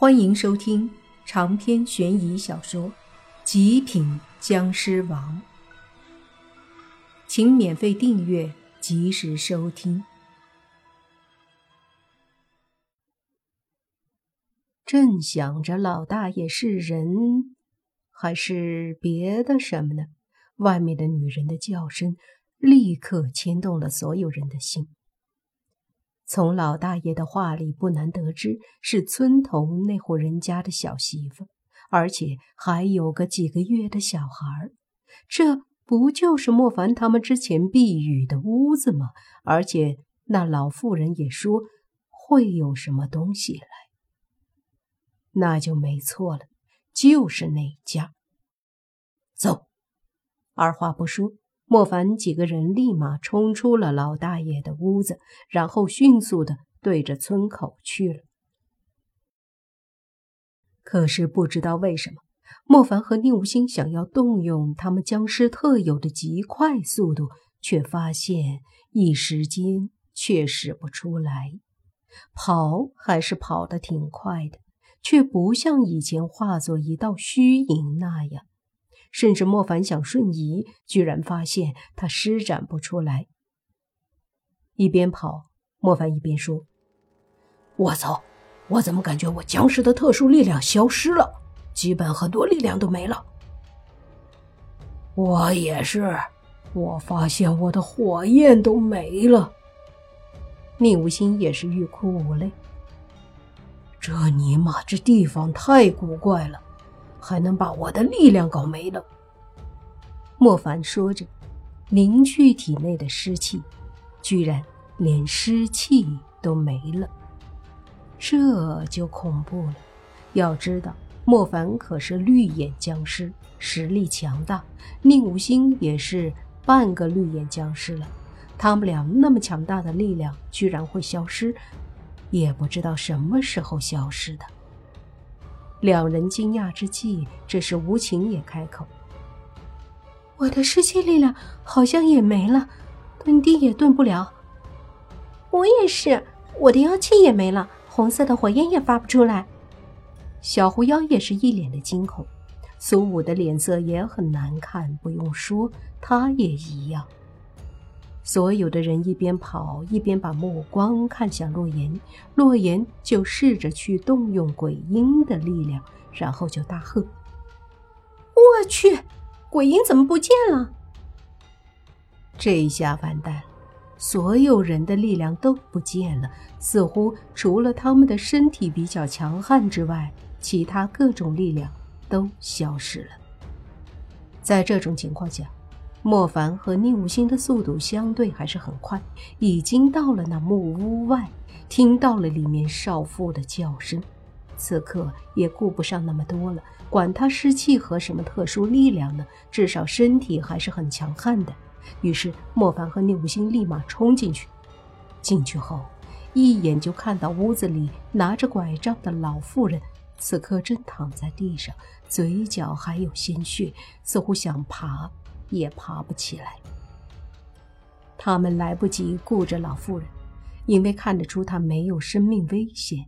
欢迎收听长篇悬疑小说《极品僵尸王》，请免费订阅，及时收听。正想着老大爷是人还是别的什么呢？外面的女人的叫声立刻牵动了所有人的心。从老大爷的话里不难得知，是村头那户人家的小媳妇，而且还有个几个月的小孩这不就是莫凡他们之前避雨的屋子吗？而且那老妇人也说会有什么东西来，那就没错了，就是那家。走，二话不说。莫凡几个人立马冲出了老大爷的屋子，然后迅速的对着村口去了。可是不知道为什么，莫凡和宁无心想要动用他们僵尸特有的极快速度，却发现一时间却使不出来。跑还是跑得挺快的，却不像以前化作一道虚影那样。甚至莫凡想瞬移，居然发现他施展不出来。一边跑，莫凡一边说：“我操！我怎么感觉我僵尸的特殊力量消失了？基本很多力量都没了。”我也是，我发现我的火焰都没了。宁无心也是欲哭无泪。这尼玛，这地方太古怪了。还能把我的力量搞没了？莫凡说着，凝聚体内的湿气，居然连湿气都没了，这就恐怖了。要知道，莫凡可是绿眼僵尸，实力强大；宁无心也是半个绿眼僵尸了。他们俩那么强大的力量，居然会消失，也不知道什么时候消失的。两人惊讶之际，这时无情也开口：“我的湿气力量好像也没了，遁地也遁不了。我也是，我的妖气也没了，红色的火焰也发不出来。”小狐妖也是一脸的惊恐，苏武的脸色也很难看，不用说，他也一样。所有的人一边跑一边把目光看向洛言，洛言就试着去动用鬼婴的力量，然后就大喝：“我去，鬼婴怎么不见了？”这一下完蛋，所有人的力量都不见了，似乎除了他们的身体比较强悍之外，其他各种力量都消失了。在这种情况下。莫凡和宁无心的速度相对还是很快，已经到了那木屋外，听到了里面少妇的叫声。此刻也顾不上那么多了，管他湿气和什么特殊力量呢，至少身体还是很强悍的。于是莫凡和宁无心立马冲进去。进去后，一眼就看到屋子里拿着拐杖的老妇人，此刻正躺在地上，嘴角还有鲜血，似乎想爬。也爬不起来。他们来不及顾着老妇人，因为看得出她没有生命危险，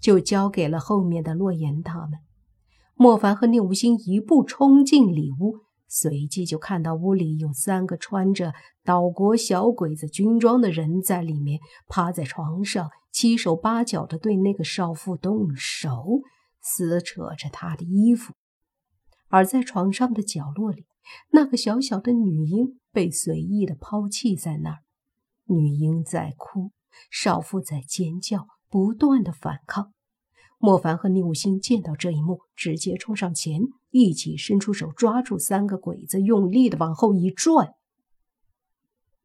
就交给了后面的洛言他们。莫凡和宁无心一步冲进里屋，随即就看到屋里有三个穿着岛国小鬼子军装的人在里面趴在床上，七手八脚的对那个少妇动手，撕扯着她的衣服。而在床上的角落里。那个小小的女婴被随意的抛弃在那儿，女婴在哭，少妇在尖叫，不断的反抗。莫凡和宁武星见到这一幕，直接冲上前，一起伸出手抓住三个鬼子，用力的往后一拽，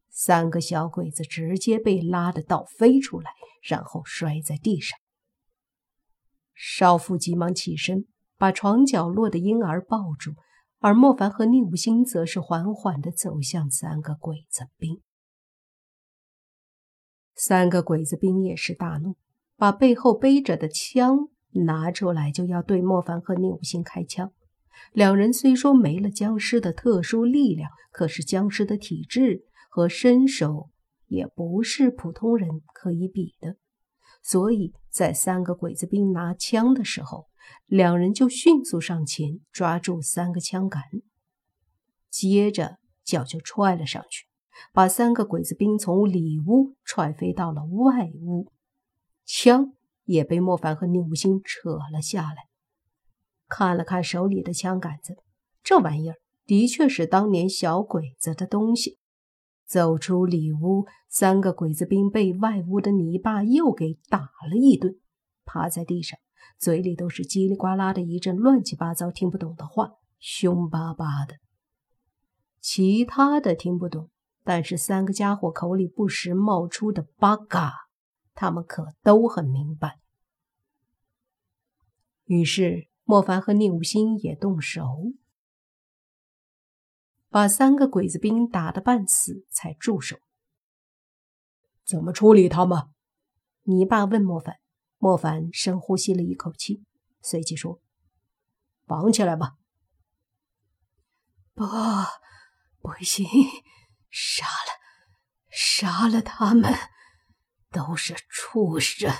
三个小鬼子直接被拉的倒飞出来，然后摔在地上。少妇急忙起身，把床角落的婴儿抱住。而莫凡和宁武星则是缓缓地走向三个鬼子兵。三个鬼子兵也是大怒，把背后背着的枪拿出来，就要对莫凡和宁武星开枪。两人虽说没了僵尸的特殊力量，可是僵尸的体质和身手也不是普通人可以比的，所以在三个鬼子兵拿枪的时候，两人就迅速上前抓住三个枪杆，接着脚就踹了上去，把三个鬼子兵从里屋踹飞到了外屋，枪也被莫凡和宁武星扯了下来。看了看手里的枪杆子，这玩意儿的确是当年小鬼子的东西。走出里屋，三个鬼子兵被外屋的泥巴又给打了一顿，趴在地上，嘴里都是叽里呱啦的一阵乱七八糟听不懂的话，凶巴巴的。其他的听不懂，但是三个家伙口里不时冒出的“八嘎”，他们可都很明白。于是莫凡和宁武星也动手。把三个鬼子兵打得半死，才住手。怎么处理他们？泥巴问莫凡。莫凡深呼吸了一口气，随即说：“绑起来吧。”不，不行，杀了，杀了他们，都是畜生。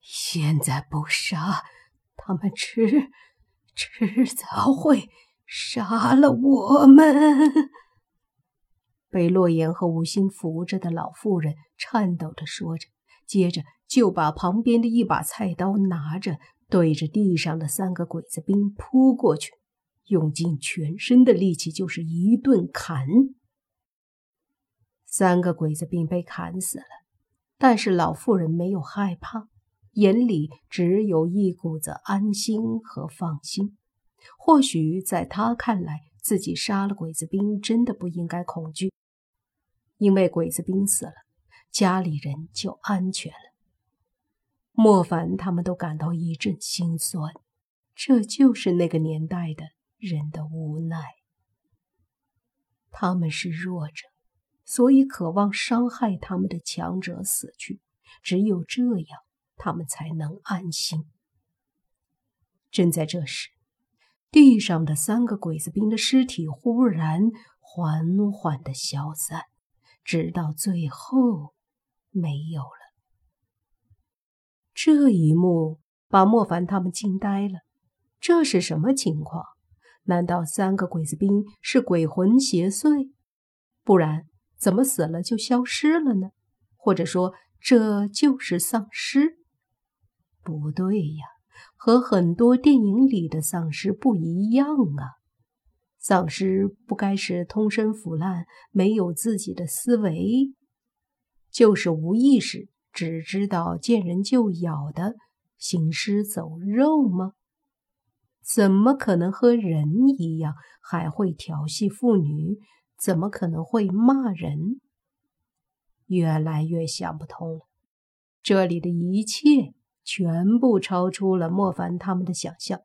现在不杀，他们迟迟早会。杀了我们！被洛言和吴昕扶着的老妇人颤抖着说着，接着就把旁边的一把菜刀拿着，对着地上的三个鬼子兵扑过去，用尽全身的力气就是一顿砍。三个鬼子兵被砍死了，但是老妇人没有害怕，眼里只有一股子安心和放心。或许在他看来，自己杀了鬼子兵，真的不应该恐惧，因为鬼子兵死了，家里人就安全了。莫凡他们都感到一阵心酸，这就是那个年代的人的无奈。他们是弱者，所以渴望伤害他们的强者死去，只有这样，他们才能安心。正在这时。地上的三个鬼子兵的尸体忽然缓缓的消散，直到最后没有了。这一幕把莫凡他们惊呆了。这是什么情况？难道三个鬼子兵是鬼魂邪祟？不然怎么死了就消失了呢？或者说这就是丧尸？不对呀。和很多电影里的丧尸不一样啊！丧尸不该是通身腐烂、没有自己的思维，就是无意识、只知道见人就咬的行尸走肉吗？怎么可能和人一样还会调戏妇女？怎么可能会骂人？越来越想不通了，这里的一切。全部超出了莫凡他们的想象，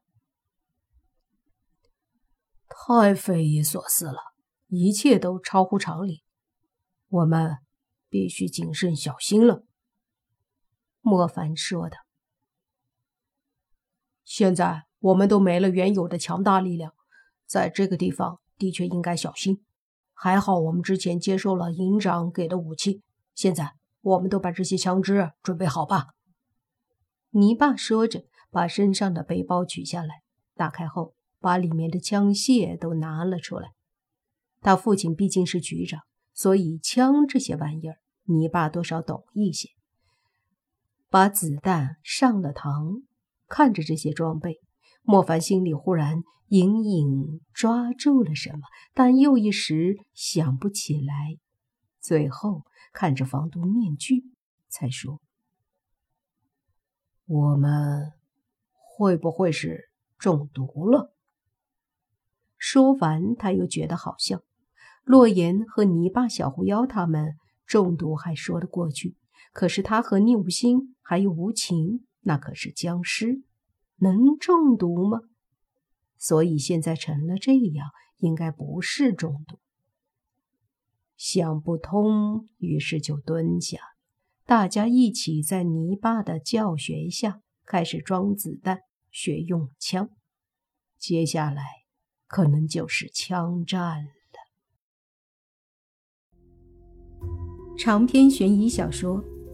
太匪夷所思了，一切都超乎常理，我们必须谨慎小心了。莫凡说的。现在我们都没了原有的强大力量，在这个地方的确应该小心。还好我们之前接受了营长给的武器，现在我们都把这些枪支准备好吧。泥巴说着，把身上的背包取下来，打开后，把里面的枪械都拿了出来。他父亲毕竟是局长，所以枪这些玩意儿，泥巴多少懂一些。把子弹上了膛，看着这些装备，莫凡心里忽然隐隐抓住了什么，但又一时想不起来。最后看着防毒面具，才说。我们会不会是中毒了？说完，他又觉得好笑。洛言和泥巴、小狐妖他们中毒还说得过去，可是他和宁无心还有无情，那可是僵尸，能中毒吗？所以现在成了这样，应该不是中毒。想不通，于是就蹲下。大家一起在泥巴的教学下开始装子弹，学用枪。接下来可能就是枪战了。长篇悬疑小说《